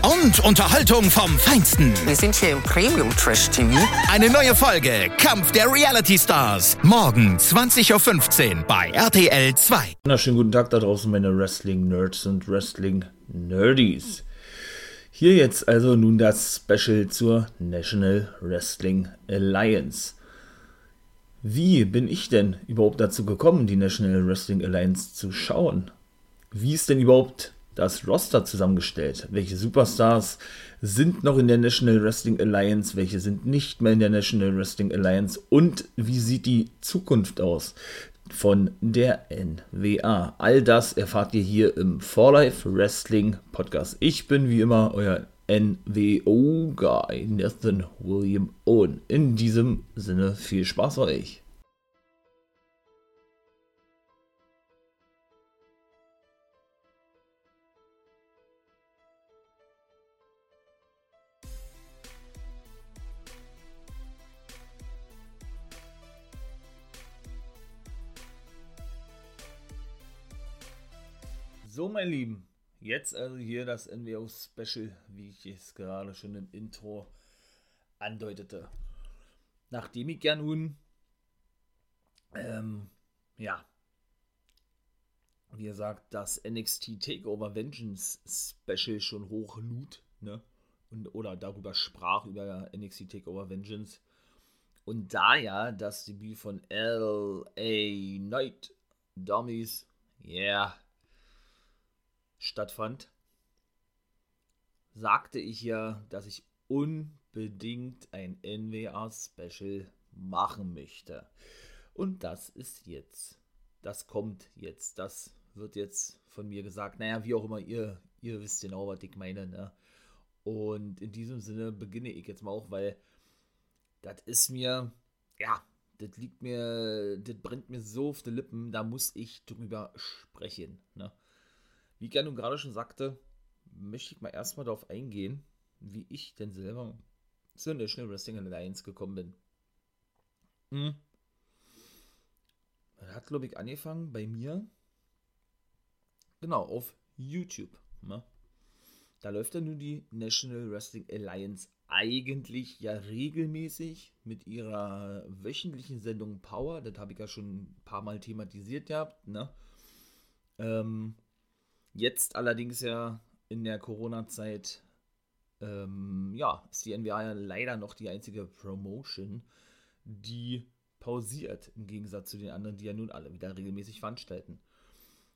Und Unterhaltung vom Feinsten. Wir sind hier im Premium Trash TV. Eine neue Folge Kampf der Reality Stars. Morgen 20.15 Uhr bei RTL 2. Wunderschönen guten Tag da draußen, meine Wrestling-Nerds und Wrestling-Nerdies. Hier jetzt also nun das Special zur National Wrestling Alliance. Wie bin ich denn überhaupt dazu gekommen, die National Wrestling Alliance zu schauen? Wie ist denn überhaupt das Roster zusammengestellt? Welche Superstars sind noch in der National Wrestling Alliance? Welche sind nicht mehr in der National Wrestling Alliance? Und wie sieht die Zukunft aus von der NWA? All das erfahrt ihr hier im For Life Wrestling Podcast. Ich bin wie immer euer NWO-Guy, Nathan William Owen. In diesem Sinne viel Spaß euch. So, mein Lieben, jetzt also hier das NWO Special, wie ich es gerade schon im Intro andeutete. Nachdem ich ja nun, ähm, ja, wie gesagt, das NXT Takeover Vengeance Special schon hochlud, ne? Und, oder darüber sprach, über NXT Takeover Vengeance. Und da ja das Debüt von LA Knight Dummies, yeah, stattfand, sagte ich ja, dass ich unbedingt ein NWA-Special machen möchte. Und das ist jetzt. Das kommt jetzt. Das wird jetzt von mir gesagt. Naja, wie auch immer, ihr, ihr wisst genau, was ich meine. Ne? Und in diesem Sinne beginne ich jetzt mal auch, weil das ist mir, ja, das liegt mir, das brennt mir so auf die Lippen, da muss ich drüber sprechen. Ne? Wie ich ja nun gerade schon sagte, möchte ich mal erstmal darauf eingehen, wie ich denn selber zur National Wrestling Alliance gekommen bin. Hm. Hat, glaube ich, angefangen bei mir, genau, auf YouTube. Ne? Da läuft ja nun die National Wrestling Alliance eigentlich ja regelmäßig mit ihrer wöchentlichen Sendung Power. Das habe ich ja schon ein paar Mal thematisiert gehabt. Ne? Ähm, Jetzt allerdings ja in der Corona-Zeit, ähm, ja, ist die ja leider noch die einzige Promotion, die pausiert, im Gegensatz zu den anderen, die ja nun alle wieder regelmäßig veranstalten.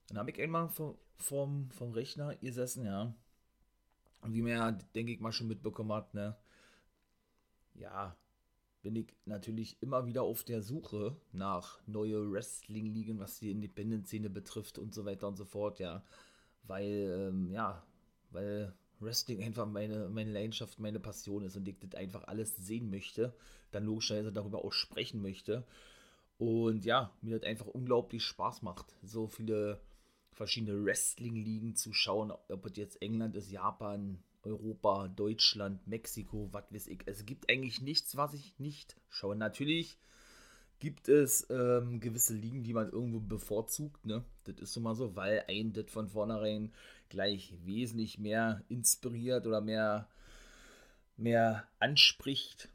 Dann habe ich einmal vom, vom, vom Rechner gesessen, ja. Und wie man ja, denke ich mal, schon mitbekommen hat, ne, ja, bin ich natürlich immer wieder auf der Suche nach neue Wrestling-Ligen, was die Independent-Szene betrifft und so weiter und so fort, ja weil, ähm, ja, weil Wrestling einfach meine, meine Leidenschaft, meine Passion ist und ich das einfach alles sehen möchte, dann logischerweise darüber auch sprechen möchte. Und ja, mir das einfach unglaublich Spaß macht, so viele verschiedene Wrestling-Ligen zu schauen, ob es jetzt England ist, Japan, Europa, Deutschland, Mexiko, was weiß ich. Es gibt eigentlich nichts, was ich nicht schaue. Natürlich gibt es ähm, gewisse Ligen, die man irgendwo bevorzugt. Ne? Das ist immer so, weil ein das von vornherein gleich wesentlich mehr inspiriert oder mehr, mehr anspricht.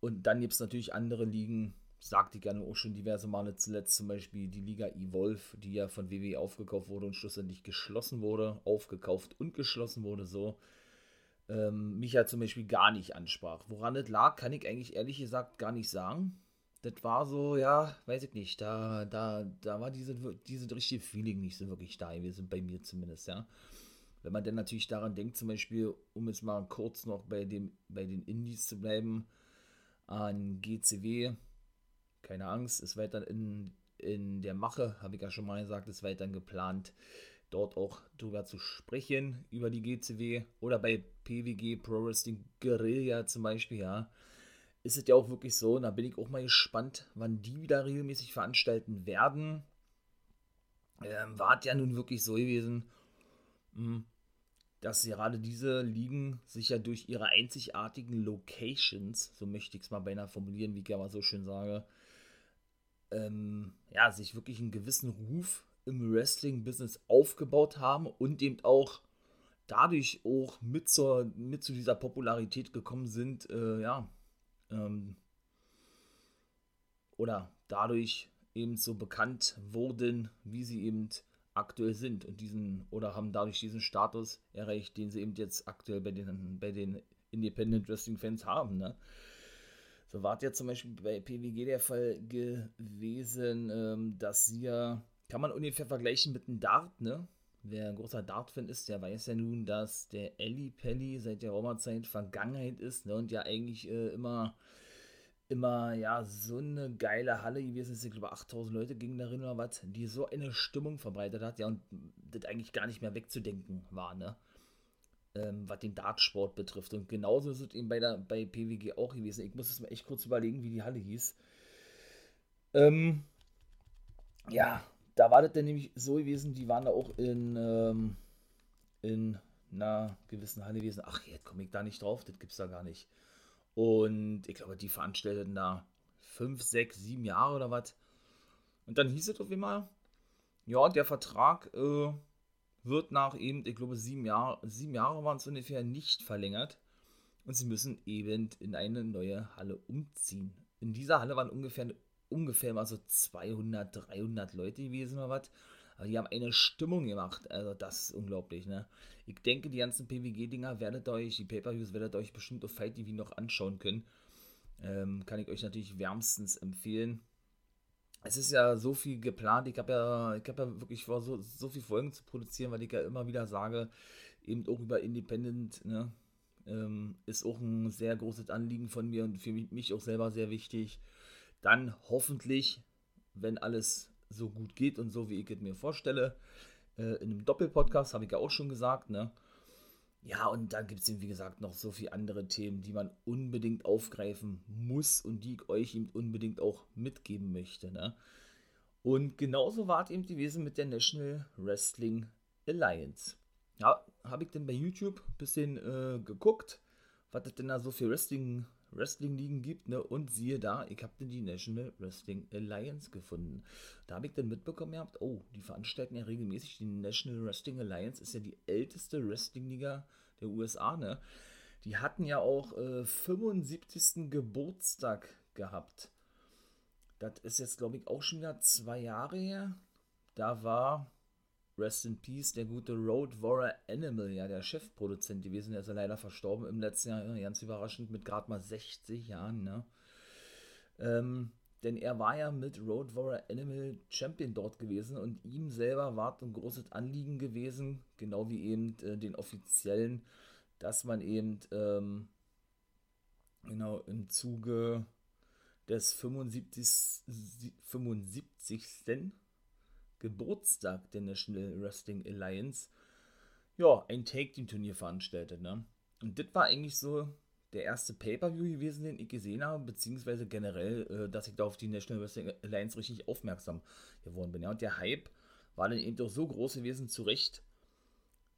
Und dann gibt es natürlich andere Ligen, sagte ich gerne auch schon diverse Male zuletzt, zum Beispiel die Liga Evolve, die ja von WWE aufgekauft wurde und schlussendlich geschlossen wurde, aufgekauft und geschlossen wurde, so. Ähm, mich ja zum Beispiel gar nicht ansprach. Woran das lag, kann ich eigentlich ehrlich gesagt gar nicht sagen das war so, ja, weiß ich nicht, da, da, da war diese, diese richtige Feeling nicht so wirklich da gewesen, bei mir zumindest, ja. Wenn man dann natürlich daran denkt, zum Beispiel, um jetzt mal kurz noch bei, dem, bei den Indies zu bleiben, an GCW, keine Angst, ist weiter in, in der Mache, habe ich ja schon mal gesagt, ist weiter geplant. dort auch drüber zu sprechen, über die GCW oder bei PWG Pro Wrestling Guerilla zum Beispiel, ja. Ist es ja auch wirklich so, und da bin ich auch mal gespannt, wann die wieder regelmäßig veranstalten werden. Ähm, war ja nun wirklich so gewesen, hm, dass gerade diese Ligen sich ja durch ihre einzigartigen Locations, so möchte ich es mal beinahe formulieren, wie ich ja mal so schön sage, ähm, ja, sich wirklich einen gewissen Ruf im Wrestling-Business aufgebaut haben und eben auch dadurch auch mit, zur, mit zu dieser Popularität gekommen sind, äh, ja, ähm, oder dadurch eben so bekannt wurden, wie sie eben aktuell sind und diesen oder haben dadurch diesen Status erreicht, den sie eben jetzt aktuell bei den, bei den Independent Wrestling Fans haben. Ne? So war es ja zum Beispiel bei PWG der Fall gewesen, ähm, dass sie ja, kann man ungefähr vergleichen mit einem Dart, ne? Wer ein großer Dart-Fan ist, der weiß ja nun, dass der Ellie Pelli seit der Roma-Zeit Vergangenheit ist ne? und ja eigentlich äh, immer immer, ja, so eine geile Halle gewesen ist. Ich glaube, 8000 Leute gingen darin oder was, die so eine Stimmung verbreitet hat, ja, und das eigentlich gar nicht mehr wegzudenken war, ne? Ähm, was den Dartsport betrifft. Und genauso ist es eben bei, der, bei PWG auch gewesen. Ich muss es mir echt kurz überlegen, wie die Halle hieß. Ähm, ja, da war das dann nämlich so gewesen, die waren da auch in, ähm, in einer gewissen Halle gewesen. Ach, jetzt komme ich da nicht drauf, das gibt's da gar nicht. Und ich glaube, die veranstalteten da fünf, sechs, sieben Jahre oder was. Und dann hieß es auf einmal, ja, der Vertrag äh, wird nach eben, ich glaube, sieben Jahre, sieben Jahre waren es ungefähr nicht verlängert. Und sie müssen eben in eine neue Halle umziehen. In dieser Halle waren ungefähr, ungefähr mal so 200, 300 Leute gewesen oder was. Aber die haben eine Stimmung gemacht. Also das ist unglaublich, ne? Ich denke, die ganzen PWG-Dinger werdet euch, die Pay-Per-Views werdet euch bestimmt auf Fight TV noch anschauen können. Ähm, kann ich euch natürlich wärmstens empfehlen. Es ist ja so viel geplant. Ich habe ja, ich habe ja wirklich vor, so, so viel Folgen zu produzieren, weil ich ja immer wieder sage, eben auch über Independent, ne? Ähm, ist auch ein sehr großes Anliegen von mir und für mich auch selber sehr wichtig. Dann hoffentlich, wenn alles so gut geht und so, wie ich es mir vorstelle. Äh, in einem Doppelpodcast habe ich ja auch schon gesagt, ne? Ja, und dann gibt es eben, wie gesagt, noch so viele andere Themen, die man unbedingt aufgreifen muss und die ich euch eben unbedingt auch mitgeben möchte, ne? Und genauso war es eben gewesen mit der National Wrestling Alliance. Ja, habe ich denn bei YouTube ein bisschen äh, geguckt, was es denn da so für Wrestling Wrestling-Ligen gibt, ne? Und siehe da, ich habe die National Wrestling Alliance gefunden. Da habe ich dann mitbekommen gehabt, oh, die veranstalten ja regelmäßig. Die National Wrestling Alliance ist ja die älteste Wrestling-Liga der USA, ne? Die hatten ja auch äh, 75. Geburtstag gehabt. Das ist jetzt, glaube ich, auch schon wieder zwei Jahre her. Da war Rest in Peace, der gute Road Warrior Animal, ja, der Chefproduzent gewesen, der ist ja leider verstorben im letzten Jahr, ganz überraschend, mit gerade mal 60 Jahren, ne? Ähm, denn er war ja mit Road Warrior Animal Champion dort gewesen und ihm selber war ein großes Anliegen gewesen, genau wie eben äh, den Offiziellen, dass man eben ähm, genau im Zuge des 75. 75. Geburtstag der National Wrestling Alliance ja, ein Take-Team-Turnier veranstaltet. Ne? Und das war eigentlich so der erste Pay-Per-View gewesen, den ich gesehen habe, beziehungsweise generell, äh, dass ich da auf die National Wrestling Alliance richtig aufmerksam geworden bin. Ja, und der Hype war dann eben doch so groß gewesen, zu Recht,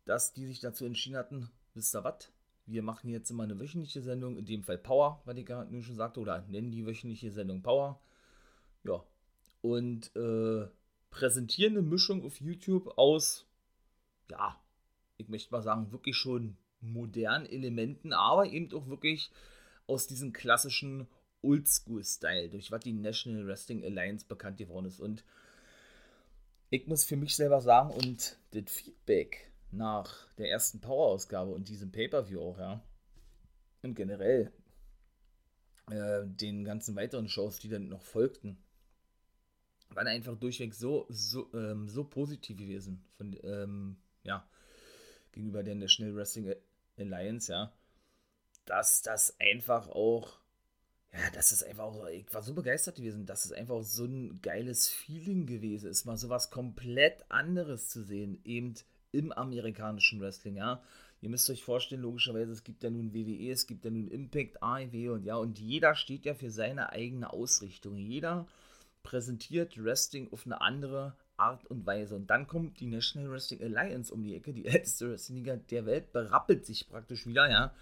dass die sich dazu entschieden hatten, wisst ihr was? Wir machen jetzt immer eine wöchentliche Sendung, in dem Fall Power, was ich gerade nun schon sagte, oder nennen die wöchentliche Sendung Power. Ja. Und äh, präsentieren eine Mischung auf YouTube aus, ja, ich möchte mal sagen, wirklich schon modernen Elementen, aber eben auch wirklich aus diesem klassischen Oldschool-Style, durch was die National Wrestling Alliance bekannt geworden ist. Und ich muss für mich selber sagen, und das Feedback nach der ersten Power-Ausgabe und diesem Pay-Per-View auch, ja, und generell äh, den ganzen weiteren Shows, die dann noch folgten, waren einfach durchweg so, so, ähm, so positiv gewesen von, ähm, ja, gegenüber der National Wrestling Alliance, ja, dass das einfach auch, ja, dass es einfach auch, ich war so begeistert gewesen, dass es einfach so ein geiles Feeling gewesen ist, mal sowas komplett anderes zu sehen, eben im amerikanischen Wrestling, ja. Ihr müsst euch vorstellen, logischerweise, es gibt ja nun WWE, es gibt ja nun Impact, AEW und ja, und jeder steht ja für seine eigene Ausrichtung. Jeder präsentiert Wrestling auf eine andere Art und Weise. Und dann kommt die National Wrestling Alliance um die Ecke, die älteste Wrestling-Liga der Welt, berappelt sich praktisch wieder, ja,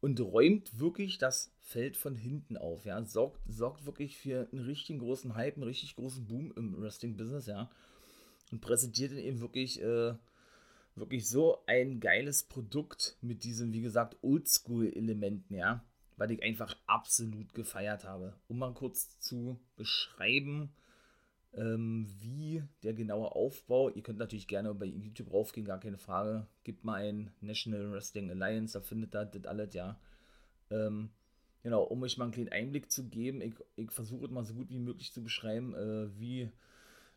und räumt wirklich das Feld von hinten auf, ja, sorgt, sorgt wirklich für einen richtig großen Hype, einen richtig großen Boom im Wrestling-Business, ja, und präsentiert eben wirklich, äh, wirklich so ein geiles Produkt mit diesen, wie gesagt, Oldschool-Elementen, ja, weil ich einfach absolut gefeiert habe. Um mal kurz zu beschreiben, ähm, wie der genaue Aufbau, ihr könnt natürlich gerne bei YouTube raufgehen, gar keine Frage, gebt mal ein National Wrestling Alliance, da findet ihr das alles, ja. Ähm, genau, um euch mal einen kleinen Einblick zu geben, ich, ich versuche es mal so gut wie möglich zu beschreiben, äh, wie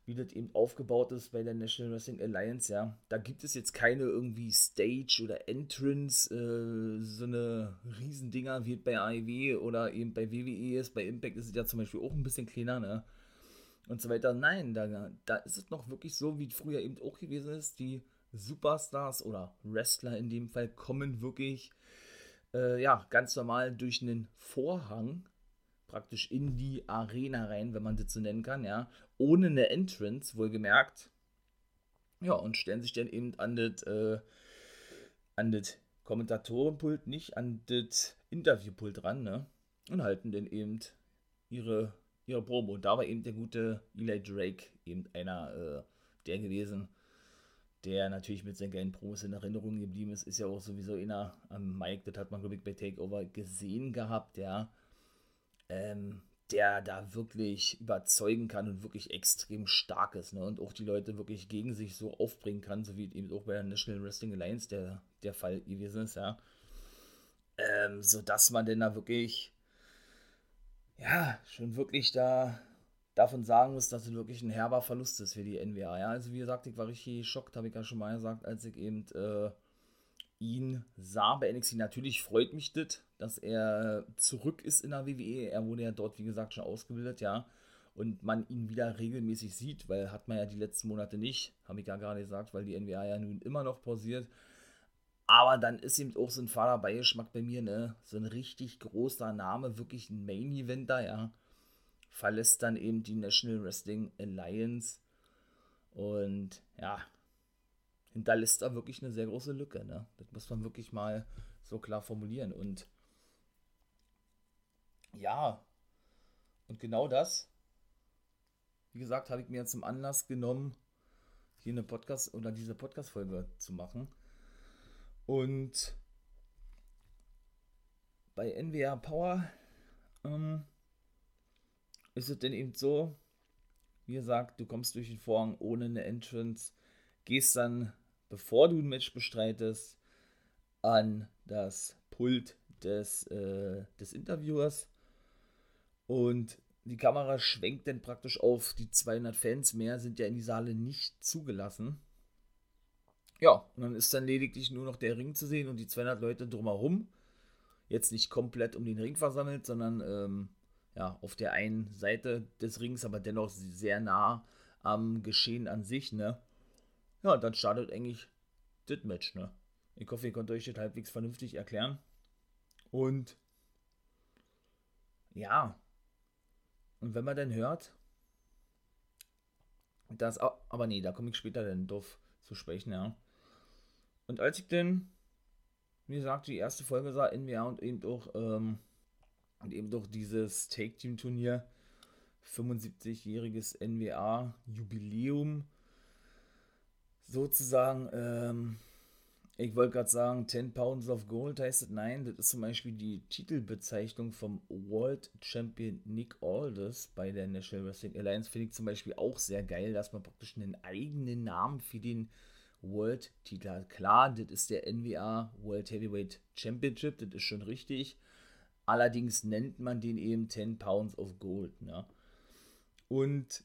wie das eben aufgebaut ist bei der National Wrestling Alliance, ja. Da gibt es jetzt keine irgendwie Stage oder Entrance, äh, so eine Riesendinger wie bei AEW oder eben bei WWE ist. Bei Impact ist es ja zum Beispiel auch ein bisschen kleiner, ne? Und so weiter. Nein, da, da ist es noch wirklich so, wie früher eben auch gewesen ist. Die Superstars oder Wrestler in dem Fall kommen wirklich, äh, ja, ganz normal durch einen Vorhang praktisch in die Arena rein, wenn man das so nennen kann, ja, ohne eine Entrance, wohlgemerkt. Ja, und stellen sich dann eben an das, äh, an das Kommentatorenpult, nicht an das Interviewpult ran, ne? Und halten dann eben ihre, ihre Promo. Und da war eben der gute Eli Drake eben einer äh, der gewesen, der natürlich mit seinen geilen Promos in Erinnerung geblieben ist, ist ja auch sowieso einer am Mike, das hat man, glaube ich, bei Takeover gesehen gehabt, ja ähm, der da wirklich überzeugen kann und wirklich extrem stark ist ne? und auch die Leute wirklich gegen sich so aufbringen kann, so wie eben auch bei der National Wrestling Alliance der, der Fall gewesen ist, ja. Ähm, sodass man denn da wirklich, ja, schon wirklich da davon sagen muss, dass es wirklich ein herber Verlust ist für die NWA, ja. Also wie gesagt, ich war richtig geschockt, habe ich ja schon mal gesagt, als ich eben äh, ihn sah bei NXT. Natürlich freut mich das, dass er zurück ist in der WWE. Er wurde ja dort, wie gesagt, schon ausgebildet, ja. Und man ihn wieder regelmäßig sieht, weil hat man ja die letzten Monate nicht, habe ich ja gerade gesagt, weil die NWA ja nun immer noch pausiert. Aber dann ist eben auch so ein Fahrerbeigeschmack bei mir, ne? So ein richtig großer Name, wirklich ein Main-Eventer, ja. Verlässt dann eben die National Wrestling Alliance. Und ja, hinterlässt da wirklich eine sehr große Lücke. Ne? Das muss man wirklich mal so klar formulieren. Und ja, und genau das, wie gesagt, habe ich mir zum Anlass genommen, hier eine Podcast oder diese Podcast-Folge zu machen. Und bei NWR Power ähm, ist es denn eben so, wie gesagt, du kommst durch den Vorhang ohne eine Entrance, gehst dann bevor du ein Match bestreitest, an das Pult des, äh, des Interviewers. Und die Kamera schwenkt dann praktisch auf die 200 Fans. Mehr sind ja in die Saale nicht zugelassen. Ja, und dann ist dann lediglich nur noch der Ring zu sehen und die 200 Leute drumherum. Jetzt nicht komplett um den Ring versammelt, sondern ähm, ja, auf der einen Seite des Rings, aber dennoch sehr nah am Geschehen an sich, ne? Ja, dann startet eigentlich das Match, ne? Ich hoffe, ihr könnt euch das halbwegs vernünftig erklären. Und ja, und wenn man dann hört, das, aber nee, da komme ich später dann drauf zu sprechen, ja. Und als ich dann, wie gesagt, die erste Folge sah, NWA und eben auch, ähm, und eben doch dieses Take-Team-Turnier, 75-jähriges NWA-Jubiläum, sozusagen, ähm, ich wollte gerade sagen, 10 Pounds of Gold heißt es, nein, das ist zum Beispiel die Titelbezeichnung vom World Champion Nick Aldis bei der National Wrestling Alliance. Finde ich zum Beispiel auch sehr geil, dass man praktisch einen eigenen Namen für den World-Titel hat. Klar, das ist der NWA World Heavyweight Championship, das ist schon richtig. Allerdings nennt man den eben 10 Pounds of Gold. Ne? Und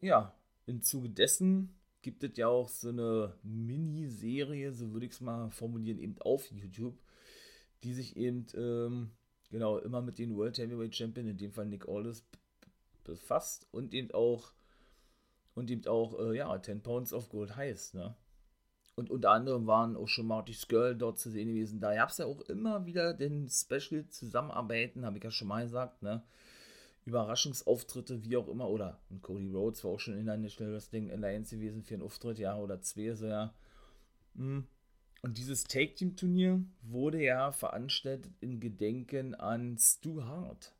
ja, im Zuge dessen gibt es ja auch so eine Miniserie, so würde ich es mal formulieren, eben auf YouTube, die sich eben ähm, genau immer mit den World Heavyweight Champion, in dem Fall Nick Aldis, befasst und eben auch und eben auch, äh, ja, 10 Pounds of Gold heißt, ne? und unter anderem waren auch schon Marty Skirl dort zu sehen gewesen. Da gab es ja auch immer wieder den Special Zusammenarbeiten, habe ich ja schon mal gesagt, ne? Überraschungsauftritte, wie auch immer, oder und Cody Rhodes war auch schon in der National Wrestling Alliance gewesen für einen Auftritt, ja, oder zwei, so ja. Hm. Und dieses Take-Team-Turnier wurde ja veranstaltet in Gedenken an Stu Hart,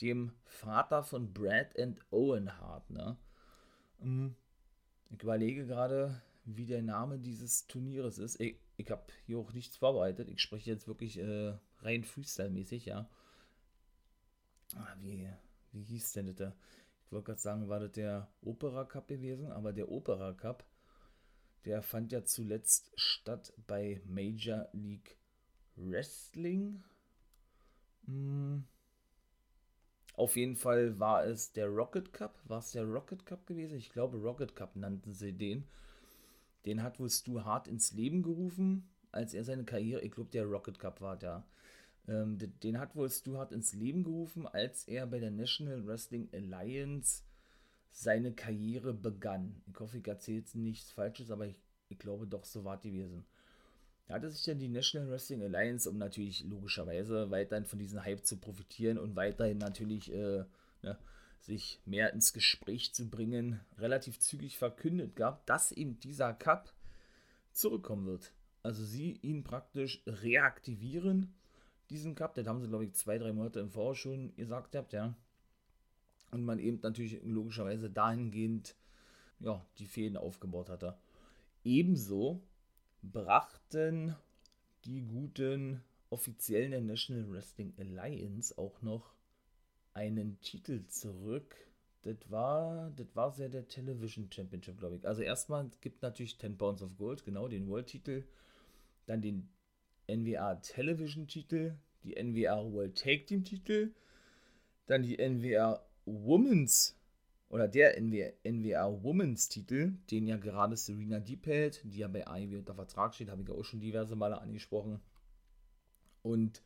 dem Vater von Brad and Owen Hart, ne? Hm. Ich überlege gerade, wie der Name dieses Turnieres ist. Ich, ich habe hier auch nichts vorbereitet. Ich spreche jetzt wirklich äh, rein Freestyle-mäßig, ja. Ah, wie, wie hieß denn das? Ich wollte gerade sagen, war das der Opera Cup gewesen, aber der Opera Cup, der fand ja zuletzt statt bei Major League Wrestling. Hm. Auf jeden Fall war es der Rocket Cup. War es der Rocket Cup gewesen? Ich glaube, Rocket Cup nannten sie den. Den hat wohl Stu Hart ins Leben gerufen, als er seine Karriere, ich glaube, der Rocket Cup war da. Ähm, den hat wohl Stu Hart ins Leben gerufen, als er bei der National Wrestling Alliance seine Karriere begann. Ich hoffe, ich erzähle jetzt nichts Falsches, aber ich, ich glaube doch, so war die gewesen. Da hatte sich dann die National Wrestling Alliance, um natürlich logischerweise weiterhin von diesem Hype zu profitieren und weiterhin natürlich äh, ne, sich mehr ins Gespräch zu bringen, relativ zügig verkündet gab, dass eben dieser Cup zurückkommen wird. Also sie ihn praktisch reaktivieren diesen Cup. Das haben sie, glaube ich, zwei, drei Monate im Voraus schon gesagt habt, ja. Und man eben natürlich logischerweise dahingehend ja, die Fäden aufgebaut hatte. Ebenso brachten die guten Offiziellen der National Wrestling Alliance auch noch einen Titel zurück. Das war, das war sehr der Television Championship, glaube ich. Also erstmal gibt natürlich 10 Pounds of Gold, genau, den World-Titel. Dann den NWA Television-Titel, die NWA World Take Team-Titel, dann die NWA Women's oder der NWA, NWA Women's Titel, den ja gerade Serena Deep hält, die ja bei AEW unter Vertrag steht, habe ich ja auch schon diverse Male angesprochen. Und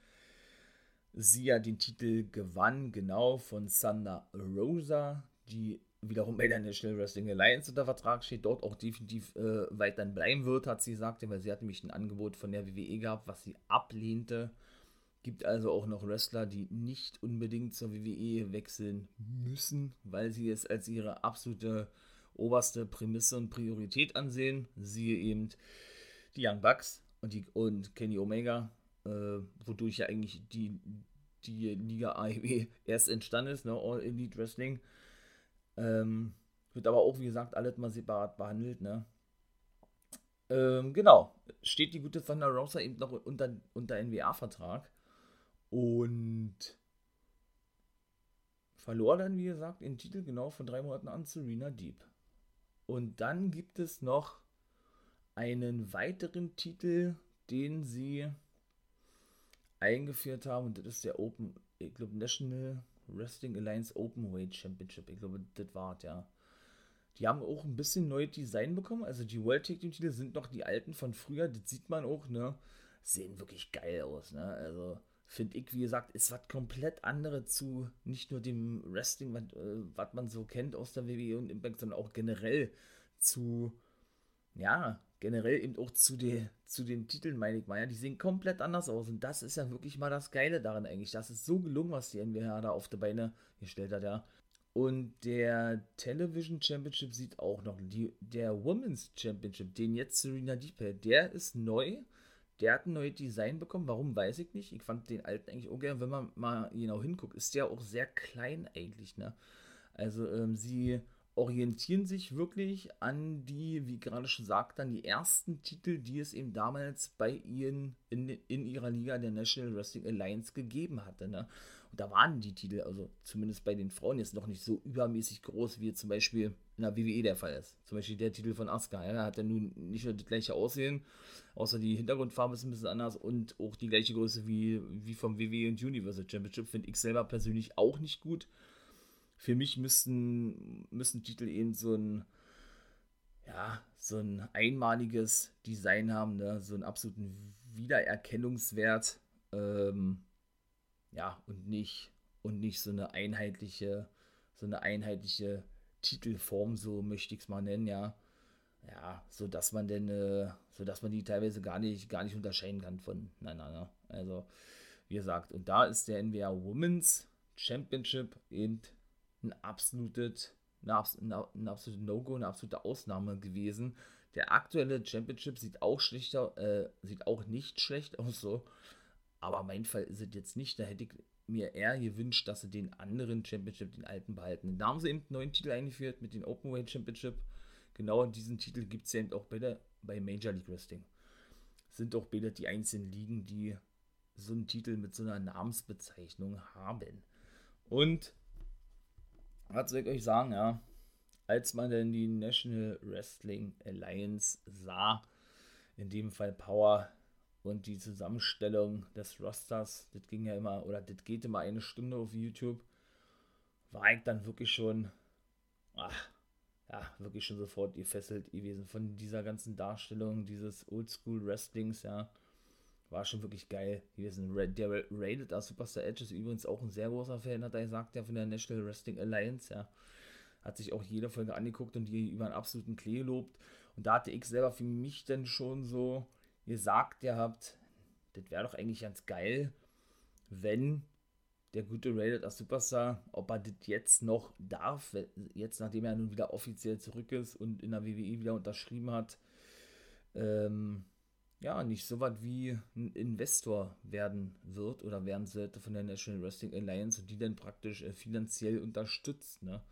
sie ja den Titel gewann, genau von Thunder Rosa, die wiederum bei der National Wrestling Alliance unter Vertrag steht, dort auch definitiv äh, weiterhin bleiben wird, hat sie gesagt, weil sie hat nämlich ein Angebot von der WWE gehabt, was sie ablehnte. Gibt also auch noch Wrestler, die nicht unbedingt zur WWE wechseln müssen, weil sie es als ihre absolute oberste Prämisse und Priorität ansehen. Siehe eben die Young Bucks und, die, und Kenny Omega, äh, wodurch ja eigentlich die, die Liga AEW erst entstanden ist, ne? All Elite Wrestling. Ähm, wird aber auch, wie gesagt, alles mal separat behandelt, ne? Ähm, genau. Steht die gute Thunder Rosa eben noch unter, unter NWA-Vertrag. Und verlor dann, wie gesagt, den Titel genau von drei Monaten an zu Rena Deep. Und dann gibt es noch einen weiteren Titel, den sie eingeführt haben. Und das ist der Open, ich glaube, National Wrestling Alliance Openweight Championship. Ich glaube, das war ja. Die haben auch ein bisschen neues Design bekommen. Also die World Tag Team Titel sind noch die alten von früher. Das sieht man auch, ne? Sehen wirklich geil aus, ne? Also finde ich, wie gesagt, ist was komplett anderes zu nicht nur dem Wrestling, was äh, man so kennt aus der WWE und Impact, sondern auch generell zu, ja, generell eben auch zu, de, zu den Titeln, meine ich mal. Ja, die sehen komplett anders aus und das ist ja wirklich mal das Geile daran eigentlich. Das ist so gelungen, was die NWH da auf die Beine gestellt hat, ja. Und der Television Championship sieht auch noch, die, der Women's Championship, den jetzt Serena Deep hält, der ist neu der hat ein neues Design bekommen. Warum, weiß ich nicht. Ich fand den alten eigentlich auch gerne. Wenn man mal genau hinguckt, ist der auch sehr klein eigentlich. Ne? Also ähm, sie orientieren sich wirklich an die, wie gerade schon sagt, dann die ersten Titel, die es eben damals bei ihnen in, in ihrer Liga der National Wrestling Alliance gegeben hatte. Ne? Und da waren die Titel, also zumindest bei den Frauen jetzt noch nicht so übermäßig groß, wie zum Beispiel in der WWE der Fall ist. Zum Beispiel der Titel von Asuka. Ja, hat ja nun nicht nur das gleiche Aussehen, außer die Hintergrundfarbe ist ein bisschen anders und auch die gleiche Größe wie, wie vom WWE und Universal Championship. Finde ich selber persönlich auch nicht gut. Für mich müssten, müssen Titel eben so ein, ja, so ein einmaliges Design haben, ne? so einen absoluten Wiedererkennungswert. Ähm, ja, und nicht, und nicht so eine einheitliche, so eine einheitliche Titelform, so möchte ich es mal nennen, ja. ja, so dass man denn, äh, so dass man die teilweise gar nicht, gar nicht unterscheiden kann voneinander. Also, wie gesagt, und da ist der NWA Women's Championship eben ein absolutes, ein absolutes No-Go, eine absolute Ausnahme gewesen. Der aktuelle Championship sieht auch schlechter, äh, sieht auch nicht schlecht aus so. Aber mein Fall ist es jetzt nicht. Da hätte ich mir eher gewünscht, dass sie den anderen Championship, den alten, behalten. Da haben sie eben einen neuen Titel eingeführt mit dem Openweight Championship. Genau diesen Titel gibt es ja eben auch bei, der, bei Major League Wrestling. Sind auch beide die einzigen Ligen, die so einen Titel mit so einer Namensbezeichnung haben. Und was soll ich euch sagen, ja, als man denn die National Wrestling Alliance sah, in dem Fall Power und die Zusammenstellung des Rosters, das ging ja immer, oder das geht immer eine Stunde auf YouTube, war ich dann wirklich schon, ach, ja, wirklich schon sofort gefesselt gewesen von dieser ganzen Darstellung dieses Oldschool Wrestlings, ja. War schon wirklich geil gewesen. Der Rated als Superstar Edge ist übrigens auch ein sehr großer Fan, hat er gesagt, ja, von der National Wrestling Alliance, ja. Hat sich auch jede Folge angeguckt und die über einen absoluten Klee gelobt. Und da hatte ich selber für mich dann schon so gesagt, ihr habt, das wäre doch eigentlich ganz geil, wenn der gute Rated als Superstar, ob er das jetzt noch darf, jetzt nachdem er nun wieder offiziell zurück ist und in der WWE wieder unterschrieben hat, ähm, ja, nicht so was wie ein Investor werden wird oder werden sollte von der National Wrestling Alliance die dann praktisch äh, finanziell unterstützt, ne?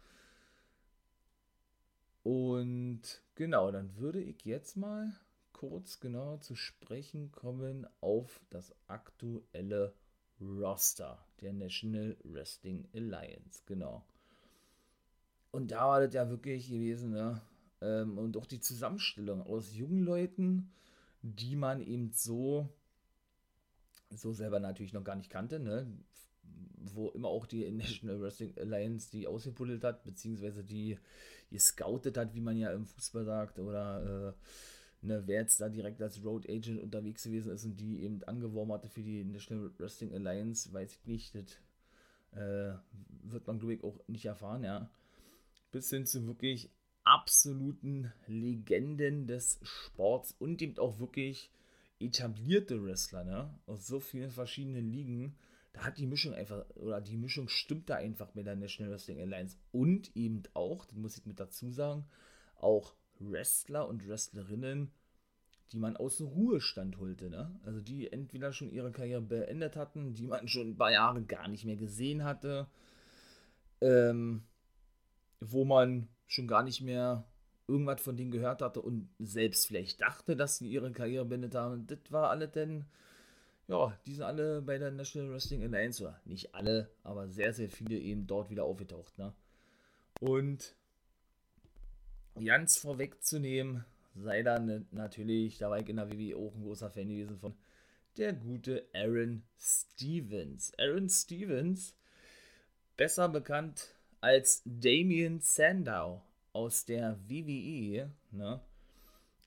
Und genau, dann würde ich jetzt mal kurz genau zu sprechen kommen auf das aktuelle Roster der National Wrestling Alliance, genau. Und da war das ja wirklich gewesen, ne? Ähm, und auch die Zusammenstellung aus jungen Leuten, die man eben so, so selber natürlich noch gar nicht kannte, ne? Wo immer auch die National Wrestling Alliance die ausgebuddelt hat, beziehungsweise die gescoutet hat, wie man ja im Fußball sagt, oder äh, ne, wer jetzt da direkt als Road Agent unterwegs gewesen ist und die eben angeworben hatte für die National Wrestling Alliance, weiß ich nicht, das äh, wird man, glaube ich, auch nicht erfahren, ja. Bis hin zu wirklich absoluten Legenden des Sports und eben auch wirklich etablierte Wrestler, ne? Aus so vielen verschiedenen Ligen. Da hat die Mischung einfach, oder die Mischung stimmt da einfach mit der National Wrestling Alliance. Und eben auch, das muss ich mit dazu sagen, auch Wrestler und Wrestlerinnen, die man aus dem Ruhestand holte, ne? Also die entweder schon ihre Karriere beendet hatten, die man schon ein paar Jahre gar nicht mehr gesehen hatte, ähm, wo man schon gar nicht mehr irgendwas von denen gehört hatte und selbst vielleicht dachte, dass sie ihre Karriere beendet haben. Das war alle denn, ja, die sind alle bei der National Wrestling Alliance, oder nicht alle, aber sehr, sehr viele eben dort wieder aufgetaucht, ne? Und ganz vorwegzunehmen, sei dann natürlich, da war ich in der WWE auch ein großer Fan gewesen von der gute Aaron Stevens. Aaron Stevens, besser bekannt als Damien Sandow aus der WWE, ne,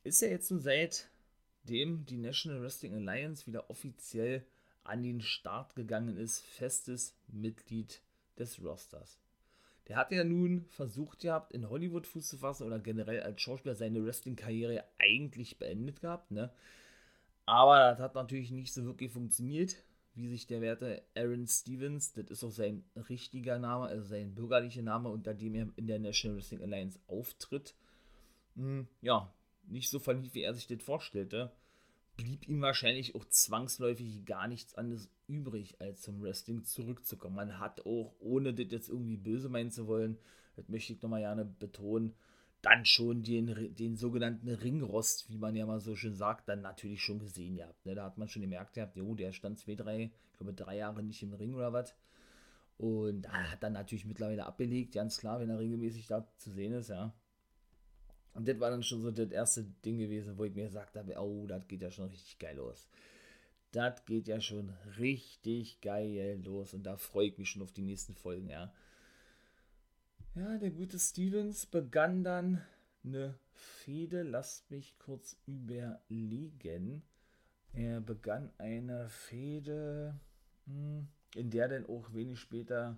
ist ja jetzt nun seitdem die National Wrestling Alliance wieder offiziell an den Start gegangen ist, festes Mitglied des Rosters. Der hat ja nun versucht gehabt, in Hollywood Fuß zu fassen oder generell als Schauspieler seine Wrestling-Karriere eigentlich beendet gehabt, ne? Aber das hat natürlich nicht so wirklich funktioniert wie sich der werte Aaron Stevens, das ist auch sein richtiger Name, also sein bürgerlicher Name, unter dem er in der National Wrestling Alliance auftritt, hm, ja, nicht so verlief, wie er sich das vorstellte, blieb ihm wahrscheinlich auch zwangsläufig gar nichts anderes übrig, als zum Wrestling zurückzukommen. Man hat auch, ohne das jetzt irgendwie böse meinen zu wollen, das möchte ich nochmal gerne betonen, dann schon den, den sogenannten Ringrost, wie man ja mal so schön sagt, dann natürlich schon gesehen gehabt. Ne? Da hat man schon gemerkt gehabt, jo, der stand zwei, drei, ich glaube drei Jahre nicht im Ring oder was. Und hat dann natürlich mittlerweile abgelegt, ganz klar, wenn er regelmäßig da zu sehen ist, ja. Und das war dann schon so das erste Ding gewesen, wo ich mir gesagt habe, oh, das geht ja schon richtig geil los. Das geht ja schon richtig geil los und da freue ich mich schon auf die nächsten Folgen, ja. Ja, der gute Stevens begann dann eine Fehde, lasst mich kurz überlegen. Er begann eine Fehde, hm, in der dann auch wenig später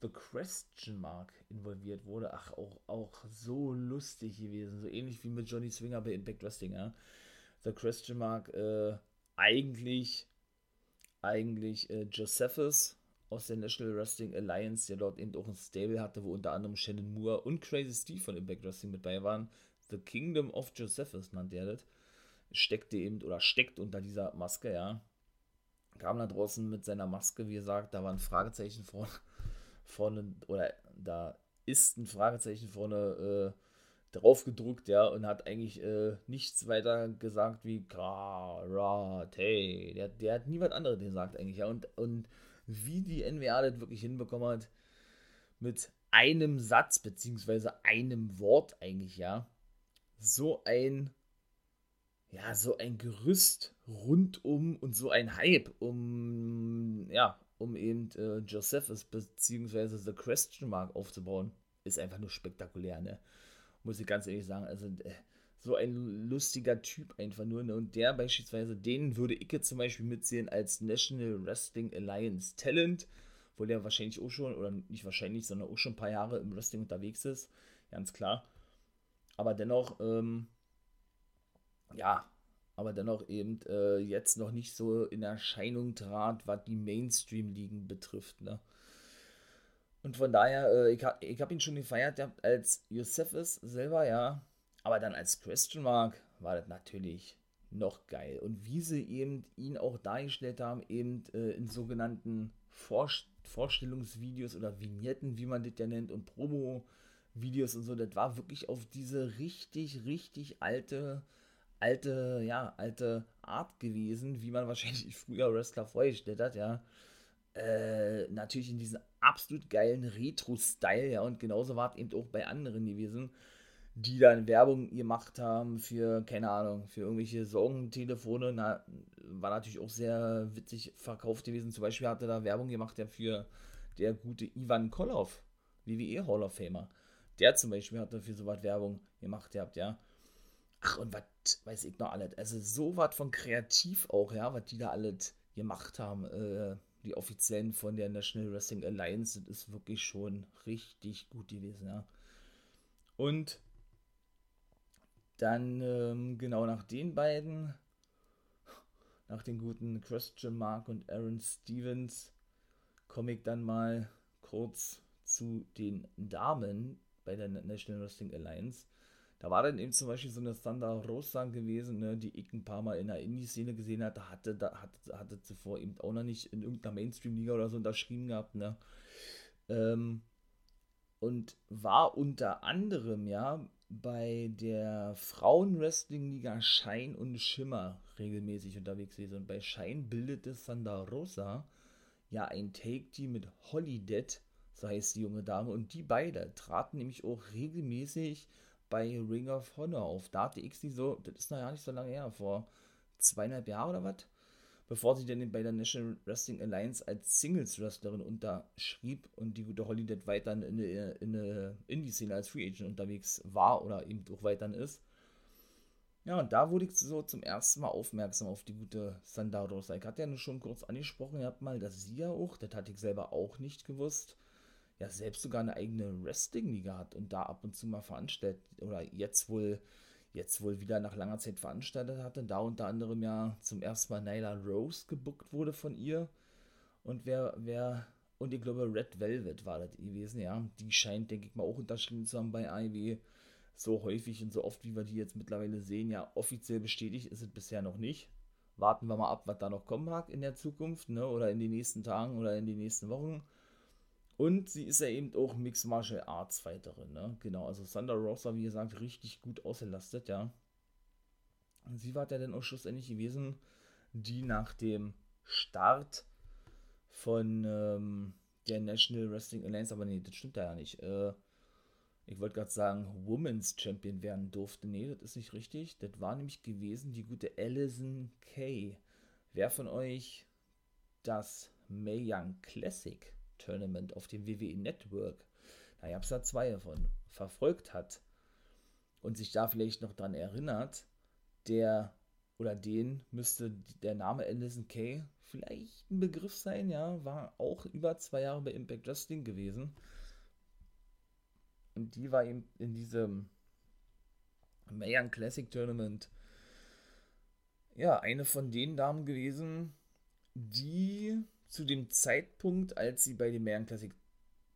The Question Mark involviert wurde. Ach, auch, auch so lustig gewesen. So ähnlich wie mit Johnny Swinger bei Impact Wrestling, ja. The Question Mark, äh, eigentlich, eigentlich äh, Josephus aus der National Wrestling Alliance, der dort eben auch ein Stable hatte, wo unter anderem Shannon Moore und Crazy Steve von Impact Wrestling mit bei waren. The Kingdom of Josephus nannte er das. Steckte eben oder steckt unter dieser Maske, ja. Kam da draußen mit seiner Maske, wie gesagt, da war ein Fragezeichen vorne, vorne oder da ist ein Fragezeichen vorne äh, drauf gedruckt, ja, und hat eigentlich äh, nichts weiter gesagt wie Karate. Der, der hat nie was anderes gesagt eigentlich, ja. Und, und wie die NWA das wirklich hinbekommen hat, mit einem Satz, beziehungsweise einem Wort eigentlich, ja, so ein, ja, so ein Gerüst rundum und so ein Hype um, ja, um eben äh, Josephus beziehungsweise The Question Mark aufzubauen, ist einfach nur spektakulär, ne? Muss ich ganz ehrlich sagen. Also, äh, so ein lustiger Typ einfach nur. Ne? Und der beispielsweise, den würde ich jetzt zum Beispiel mitsehen als National Wrestling Alliance Talent, wo der wahrscheinlich auch schon, oder nicht wahrscheinlich, sondern auch schon ein paar Jahre im Wrestling unterwegs ist. Ganz klar. Aber dennoch, ähm, ja, aber dennoch eben äh, jetzt noch nicht so in Erscheinung trat, was die Mainstream-Ligen betrifft. Ne? Und von daher, äh, ich, ich habe ihn schon gefeiert als Josephus selber, ja. Aber dann als Question Mark war das natürlich noch geil. Und wie sie eben ihn auch dargestellt haben, eben äh, in sogenannten Vor Vorstellungsvideos oder Vignetten, wie man das ja nennt, und Promo-Videos und so, das war wirklich auf diese richtig, richtig alte, alte, ja, alte Art gewesen, wie man wahrscheinlich früher Wrestler vorgestellt hat, ja. Äh, natürlich in diesem absolut geilen Retro-Style, ja, und genauso war es eben auch bei anderen gewesen die dann Werbung gemacht haben für, keine Ahnung, für irgendwelche Sorgentelefone. Na, war natürlich auch sehr witzig verkauft gewesen. Zum Beispiel hatte da Werbung gemacht ja für der gute Ivan Kolov, WWE Hall of Famer. Der zum Beispiel hatte für sowas Werbung gemacht gehabt, ja. Ach, und was weiß ich noch alles. Also so was von kreativ auch, ja, was die da alles gemacht haben. Äh, die Offiziellen von der National Wrestling Alliance, das ist wirklich schon richtig gut gewesen, ja. Und dann, ähm, genau nach den beiden, nach den guten Christian Mark und Aaron Stevens, komme ich dann mal kurz zu den Damen bei der National Wrestling Alliance. Da war dann eben zum Beispiel so eine Sandra Rosa gewesen, ne, die ich ein paar Mal in der Indie-Szene gesehen hatte, hatte, da, hatte, hatte zuvor eben auch noch nicht in irgendeiner Mainstream-Liga oder so unterschrieben gehabt, ne. Ähm, und war unter anderem ja bei der Frauenwrestling-Liga Schein und Schimmer regelmäßig unterwegs gewesen. Und bei Schein bildete Sandra Rosa ja ein Take-Team mit Holidet, so heißt die junge Dame. Und die beide traten nämlich auch regelmäßig bei Ring of Honor auf. Da hatte ich sie so, das ist noch ja nicht so lange her, vor zweieinhalb Jahren oder was? Bevor sie dann bei der National Wrestling Alliance als Singles-Wrestlerin unterschrieb und die gute Holiday weiter in der in Indie-Szene als Free Agent unterwegs war oder eben auch weiterhin ist. Ja, und da wurde ich so zum ersten Mal aufmerksam auf die gute Sandra Rosa. Ich hatte ja nur schon kurz angesprochen, ihr habt mal, dass sie ja auch, das hatte ich selber auch nicht gewusst, ja selbst sogar eine eigene Wrestling-Liga hat und da ab und zu mal veranstaltet oder jetzt wohl jetzt wohl wieder nach langer Zeit veranstaltet hatte. Da unter anderem ja zum ersten Mal Nyla Rose gebuckt wurde von ihr. Und wer, wer, und ich glaube Red Velvet war das gewesen, ja. Die scheint, denke ich mal, auch unterschrieben zu haben bei AEW. So häufig und so oft, wie wir die jetzt mittlerweile sehen, ja, offiziell bestätigt ist es bisher noch nicht. Warten wir mal ab, was da noch kommen mag in der Zukunft, ne, oder in den nächsten Tagen oder in den nächsten Wochen. Und sie ist ja eben auch Mixed Martial Arts Fighterin, ne? Genau, also Sandra Rosa, wie gesagt, richtig gut ausgelastet, ja. Und sie war ja dann auch schlussendlich gewesen, die nach dem Start von ähm, der National Wrestling Alliance, aber nee, das stimmt ja nicht. Äh, ich wollte gerade sagen, Women's Champion werden durfte. Nee, das ist nicht richtig. Das war nämlich gewesen die gute Alison Kay. Wer von euch das Mae Young Classic Tournament auf dem WWE Network, da gab es da zwei davon, verfolgt hat und sich da vielleicht noch dran erinnert, der oder den müsste der Name Anderson Kay vielleicht ein Begriff sein, ja, war auch über zwei Jahre bei Impact Wrestling gewesen. Und die war eben in diesem Mayan Classic Tournament ja, eine von den Damen gewesen, die zu dem Zeitpunkt, als sie bei dem Mayan Classic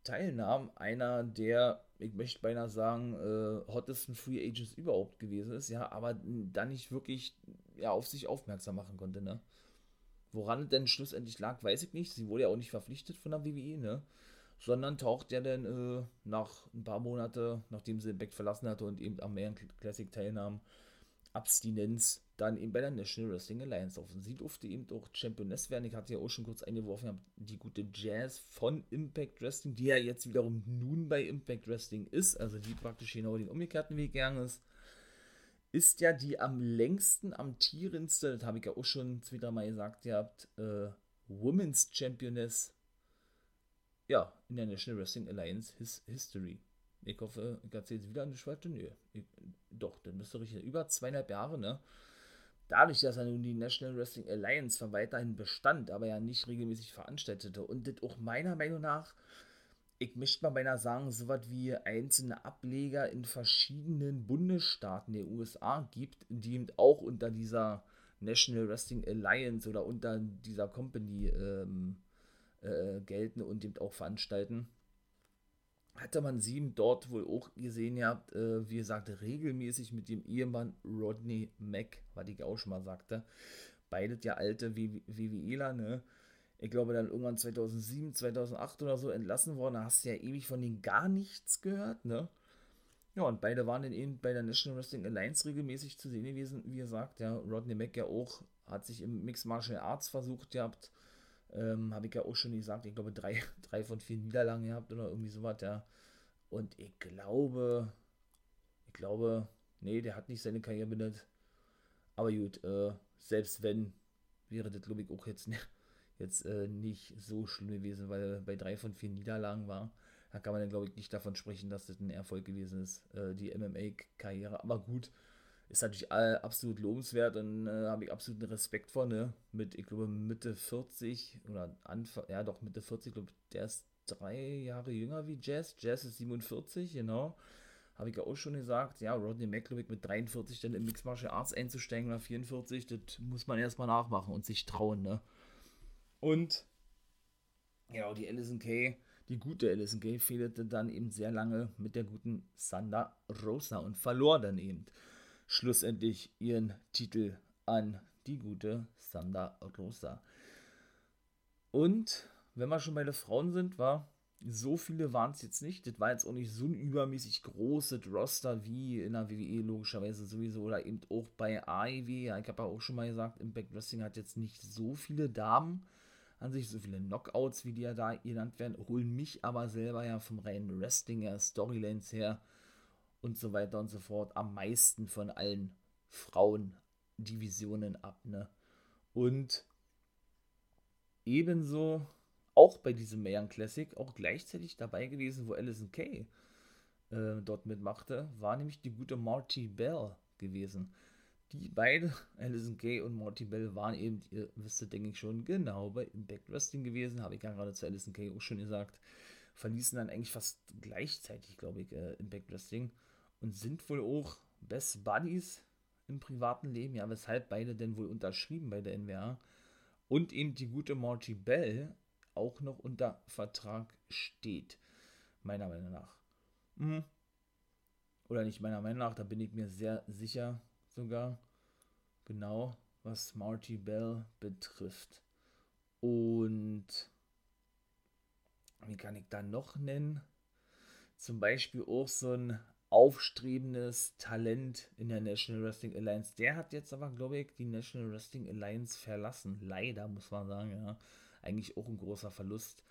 teilnahm, einer der, ich möchte beinahe sagen, äh, hottesten Free Agents überhaupt gewesen ist, ja, aber dann nicht wirklich ja, auf sich aufmerksam machen konnte, ne? Woran denn schlussendlich lag, weiß ich nicht. Sie wurde ja auch nicht verpflichtet von der WWE, ne? Sondern taucht ja dann äh, nach ein paar Monate, nachdem sie den Back verlassen hatte und eben am Mayan Classic teilnahm, Abstinenz dann eben bei der National Wrestling Alliance auf. Und sie durfte eben auch Championess werden. Ich hatte ja auch schon kurz eingeworfen, die gute Jazz von Impact Wrestling, die ja jetzt wiederum nun bei Impact Wrestling ist, also die praktisch genau den umgekehrten Weg gegangen ist, ist ja die am längsten amtierendste, das habe ich ja auch schon zwei, Mal gesagt, ihr habt äh, Women's Championess ja, in der National Wrestling Alliance His History. Ich hoffe, ich erzähle es wieder an die Schwerte. Nö. Ich, doch, dann müsste richtig. Über zweieinhalb Jahre, ne? Dadurch, dass er nun die National Wrestling Alliance von weiterhin bestand, aber ja nicht regelmäßig veranstaltete und das auch meiner Meinung nach, ich möchte mal beinahe sagen, so was wie einzelne Ableger in verschiedenen Bundesstaaten der USA gibt, die eben auch unter dieser National Wrestling Alliance oder unter dieser Company ähm, äh, gelten und eben auch veranstalten hatte man sie dort wohl auch gesehen gehabt, äh, wie gesagt, regelmäßig mit dem Ehemann Rodney Mack, was ich auch schon mal sagte. Beide ja alte WWEler, ne? Ich glaube dann irgendwann 2007, 2008 oder so entlassen worden. Da hast du ja ewig von denen gar nichts gehört, ne? Ja, und beide waren dann eben bei der National Wrestling Alliance regelmäßig zu sehen gewesen, wie gesagt. Ja, Rodney Mack ja auch, hat sich im Mixed Martial Arts versucht gehabt ähm, Habe ich ja auch schon gesagt, ich glaube, drei, drei von vier Niederlagen gehabt oder irgendwie sowas, ja. Und ich glaube, ich glaube, nee, der hat nicht seine Karriere beendet. Aber gut, äh, selbst wenn, wäre das, glaube ich, auch jetzt, jetzt äh, nicht so schlimm gewesen, weil er bei drei von vier Niederlagen war. Da kann man dann, glaube ich, nicht davon sprechen, dass das ein Erfolg gewesen ist, äh, die MMA-Karriere. Aber gut, ist natürlich absolut lobenswert und äh, habe ich absoluten Respekt vor, ne? Mit, ich glaube, Mitte 40 oder Anfang, ja doch, Mitte 40, glaube der ist drei Jahre jünger wie Jazz. Jazz ist 47, genau. Habe ich ja auch schon gesagt, ja, Rodney McLeod mit 43 dann im Mixed Martial Arts einzusteigen oder 44, das muss man erstmal nachmachen und sich trauen, ne? Und, ja, die Alison Kay, die gute Alison Kay, fehlte dann eben sehr lange mit der guten Sanda Rosa und verlor dann eben schlussendlich ihren Titel an die gute Sanda Rosa. Und wenn wir schon bei den Frauen sind, war so viele waren es jetzt nicht. Das war jetzt auch nicht so ein übermäßig großes Roster wie in der WWE logischerweise sowieso oder eben auch bei AEW. Ich habe ja auch schon mal gesagt, Impact Wrestling hat jetzt nicht so viele Damen an sich, so viele Knockouts, wie die ja da genannt werden, holen mich aber selber ja vom reinen Wrestling her, Storylines her und so weiter und so fort am meisten von allen Frauendivisionen ab. Ne? Und ebenso auch bei diesem Mayan Classic auch gleichzeitig dabei gewesen, wo Alison Kay äh, dort mitmachte, war nämlich die gute Marty Bell gewesen. Die beiden, Alison Kay und Marty Bell, waren eben, ihr wisst denke ich schon, genau bei Impact gewesen, habe ich ja gerade zu Alison Kay auch schon gesagt. Verließen dann eigentlich fast gleichzeitig, glaube ich, äh, Impact Wrestling und sind wohl auch Best Buddies im privaten Leben, ja, weshalb beide denn wohl unterschrieben bei der NWA und eben die gute Marty Bell auch noch unter Vertrag steht, meiner Meinung nach. Mhm. Oder nicht meiner Meinung nach, da bin ich mir sehr sicher sogar, genau, was Marty Bell betrifft. Und wie kann ich da noch nennen? Zum Beispiel auch so ein aufstrebendes Talent in der National Wrestling Alliance. Der hat jetzt aber, glaube ich, die National Wrestling Alliance verlassen. Leider, muss man sagen, ja. Eigentlich auch ein großer Verlust.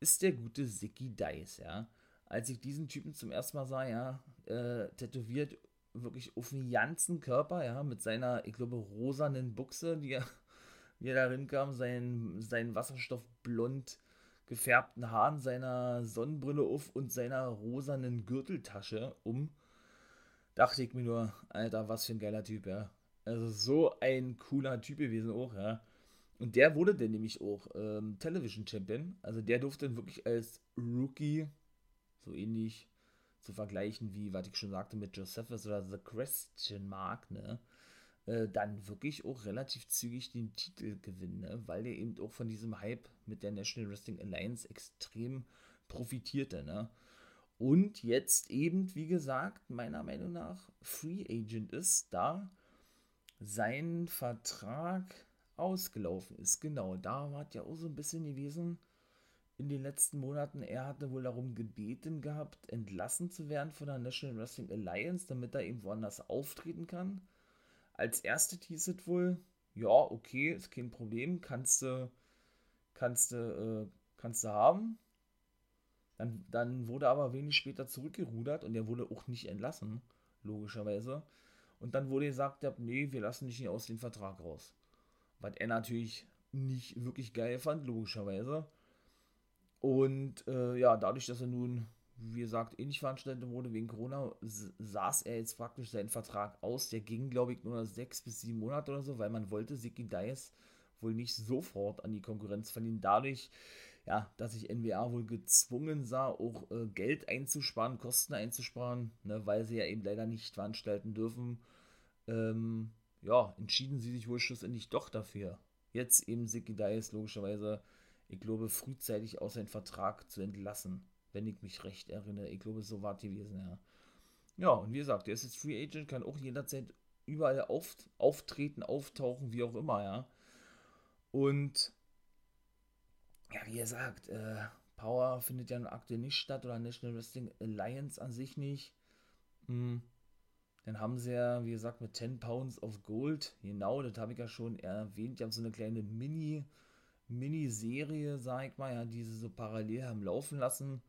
Ist der gute Zicky Dice, ja. Als ich diesen Typen zum ersten Mal sah, ja, äh, tätowiert wirklich auf den ganzen Körper, ja, mit seiner, ich glaube, rosanen Buchse, die er, wie er da rinkam, sein, sein Wasserstoffblond gefärbten Haaren, seiner Sonnenbrille auf und seiner rosanen Gürteltasche um, dachte ich mir nur, Alter, was für ein geiler Typ, ja. Also so ein cooler Typ gewesen auch, ja. Und der wurde dann nämlich auch ähm, Television Champion. Also der durfte dann wirklich als Rookie, so ähnlich zu vergleichen wie, was ich schon sagte, mit Josephus oder The Question Mark, ne? Äh, dann wirklich auch relativ zügig den Titel gewinnen, ne? weil der eben auch von diesem Hype mit der National Wrestling Alliance extrem profitierte. Ne? Und jetzt eben, wie gesagt, meiner Meinung nach Free Agent ist, da sein Vertrag ausgelaufen ist. Genau, da war es ja auch so ein bisschen gewesen in den letzten Monaten. Er hatte wohl darum gebeten gehabt, entlassen zu werden von der National Wrestling Alliance, damit er eben woanders auftreten kann. Als erste es wohl, ja, okay, ist kein Problem, kannst du, kannst du, äh, kannst du haben. Dann, dann wurde aber wenig später zurückgerudert und er wurde auch nicht entlassen, logischerweise. Und dann wurde gesagt, nee, wir lassen dich nicht aus dem Vertrag raus. Was er natürlich nicht wirklich geil fand, logischerweise. Und äh, ja, dadurch, dass er nun, wie gesagt, nicht veranstaltet wurde wegen Corona, saß er jetzt praktisch seinen Vertrag aus. Der ging, glaube ich, nur sechs bis sieben Monate oder so, weil man wollte Siki Dice wohl nicht sofort an die Konkurrenz verlieren. Dadurch ja, dass sich NWA wohl gezwungen sah, auch äh, Geld einzusparen, Kosten einzusparen, ne, weil sie ja eben leider nicht veranstalten dürfen. Ähm, ja, entschieden sie sich wohl schlussendlich doch dafür. Jetzt eben Siki Dias logischerweise, ich glaube, frühzeitig aus seinem Vertrag zu entlassen, wenn ich mich recht erinnere. Ich glaube, so war es gewesen, ja. Ja, und wie gesagt, der ist jetzt Free Agent, kann auch jederzeit überall auf, auftreten, auftauchen, wie auch immer, ja. Und ja, wie gesagt, äh, Power findet ja aktuell nicht statt oder National Wrestling Alliance an sich nicht. Hm. Dann haben sie ja, wie gesagt, mit 10 Pounds of Gold, genau, das habe ich ja schon erwähnt, die haben so eine kleine Mini- Miniserie, sag ich mal, ja, die sie so parallel haben laufen lassen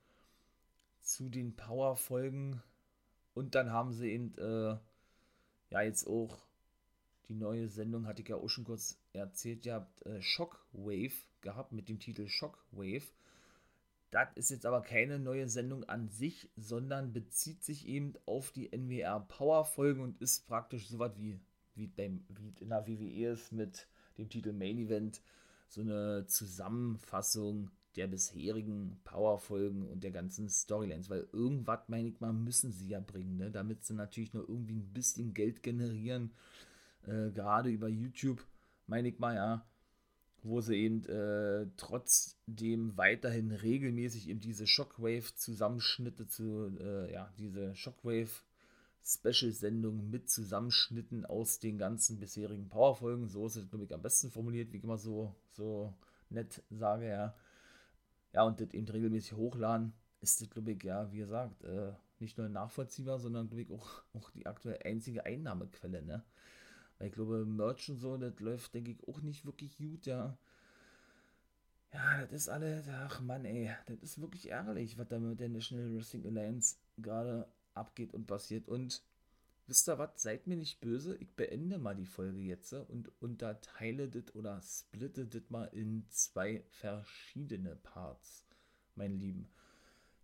zu den Power-Folgen. Und dann haben sie eben, äh, ja, jetzt auch die neue Sendung, hatte ich ja auch schon kurz erzählt, ihr habt äh, Shockwave gehabt mit dem Titel Shockwave. Das ist jetzt aber keine neue Sendung an sich, sondern bezieht sich eben auf die NWR Power Folgen und ist praktisch so was wie, wie, beim, wie in der WWE ist mit dem Titel Main Event so eine Zusammenfassung der bisherigen Power-Folgen und der ganzen Storylines, weil irgendwas, meine ich mal, müssen sie ja bringen, ne? damit sie natürlich noch irgendwie ein bisschen Geld generieren, äh, gerade über YouTube, meine ich mal, ja, wo sie eben äh, trotzdem weiterhin regelmäßig eben diese Shockwave-Zusammenschnitte zu, äh, ja, diese Shockwave-Special-Sendung mit Zusammenschnitten aus den ganzen bisherigen Powerfolgen, so ist es, glaube ich, am besten formuliert, wie ich immer so, so nett sage, ja. Ja, und das eben regelmäßig hochladen, ist das, glaube ich, ja, wie gesagt, äh, nicht nur nachvollziehbar, sondern, glaube ich, auch, auch die aktuell einzige Einnahmequelle, ne? Weil ich glaube, Merch und so, das läuft, denke ich, auch nicht wirklich gut, ja. Ja, das ist alles, ach Mann, ey, das ist wirklich ärgerlich, was da mit der National Wrestling Alliance gerade abgeht und passiert. Und wisst ihr was, seid mir nicht böse, ich beende mal die Folge jetzt und unterteile das oder splitte das mal in zwei verschiedene Parts, meine Lieben.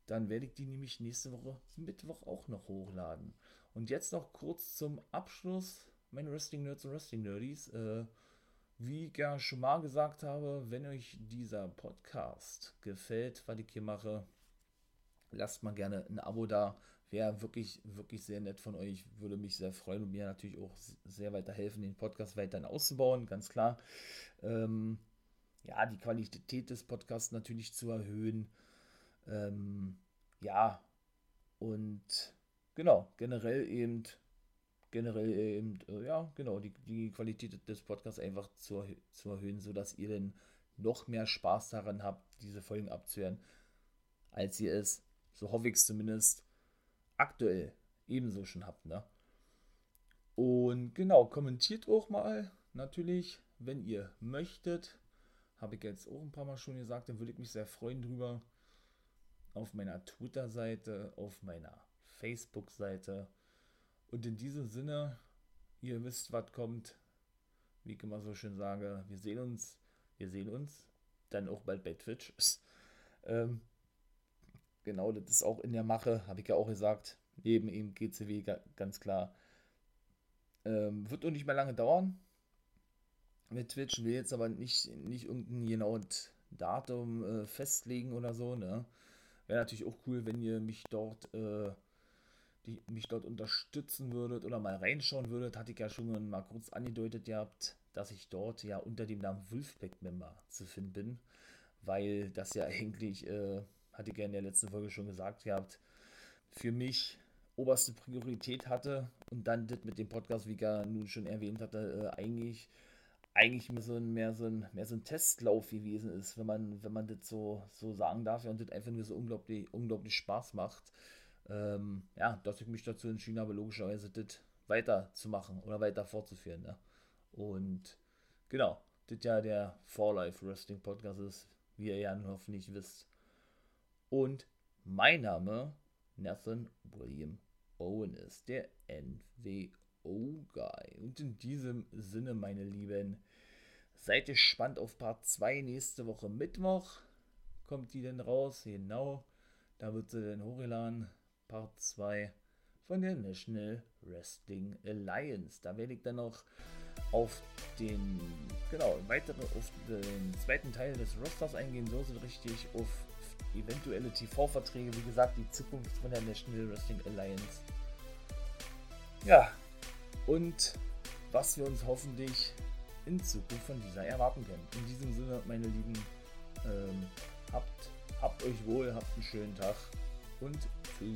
Dann werde ich die nämlich nächste Woche Mittwoch auch noch hochladen. Und jetzt noch kurz zum Abschluss meine Wrestling Nerds und Wrestling Nerdies. Äh, wie ich ja schon mal gesagt habe, wenn euch dieser Podcast gefällt, was ich hier mache, lasst mal gerne ein Abo da. Wäre wirklich, wirklich sehr nett von euch. Würde mich sehr freuen und mir natürlich auch sehr weiterhelfen, den Podcast weiterhin auszubauen, ganz klar. Ähm, ja, die Qualität des Podcasts natürlich zu erhöhen. Ähm, ja, und genau, generell eben generell eben, äh, ja, genau, die, die Qualität des Podcasts einfach zu, zu erhöhen, sodass ihr dann noch mehr Spaß daran habt, diese Folgen abzuhören, als ihr es, so hoffe ich es zumindest, aktuell ebenso schon habt, ne? Und genau, kommentiert auch mal, natürlich, wenn ihr möchtet. Habe ich jetzt auch ein paar Mal schon gesagt, dann würde ich mich sehr freuen drüber. Auf meiner Twitter-Seite, auf meiner Facebook-Seite und in diesem Sinne, ihr wisst, was kommt. Wie ich immer so schön sage, wir sehen uns, wir sehen uns. Dann auch bald bei Twitch. ähm, genau, das ist auch in der Mache, habe ich ja auch gesagt. Neben ihm GCW ganz klar. Ähm, wird auch nicht mehr lange dauern. Mit Twitch will jetzt aber nicht, nicht irgendein genaues Datum äh, festlegen oder so. Ne? Wäre natürlich auch cool, wenn ihr mich dort, äh, die, mich dort unterstützen würdet oder mal reinschauen würdet. Hatte ich ja schon mal kurz angedeutet gehabt, dass ich dort ja unter dem Namen Wolfpack-Member zu finden bin. Weil das ja eigentlich, äh, hatte ich ja in der letzten Folge schon gesagt gehabt, für mich oberste Priorität hatte und dann das mit dem Podcast, wie ich ja nun schon erwähnt hatte, äh, eigentlich eigentlich mehr so ein, mehr so ein, mehr so ein Testlauf gewesen ist, wenn man, wenn man das so, so sagen darf ja, und das einfach nur so unglaublich, unglaublich Spaß macht. Ähm, ja, dass ich mich dazu entschieden habe, logischerweise das weiterzumachen oder weiter fortzuführen. Ne? Und genau, das ja der For Life Wrestling Podcast ist, wie ihr ja hoffentlich wisst. Und mein Name Nathan William Owen ist, der NWO-Guy. Und in diesem Sinne, meine Lieben, seid gespannt auf Part 2 nächste Woche Mittwoch. Kommt die denn raus? Genau. Da wird sie dann hochgeladen. Part 2 von der National Wrestling Alliance. Da werde ich dann noch auf den, genau, weitere, auf den zweiten Teil des Rosters eingehen. So sind richtig auf eventuelle TV-Verträge, wie gesagt, die Zukunft von der National Wrestling Alliance. Ja, und was wir uns hoffentlich in Zukunft von dieser erwarten können. In diesem Sinne, meine Lieben, ähm, habt, habt euch wohl, habt einen schönen Tag und too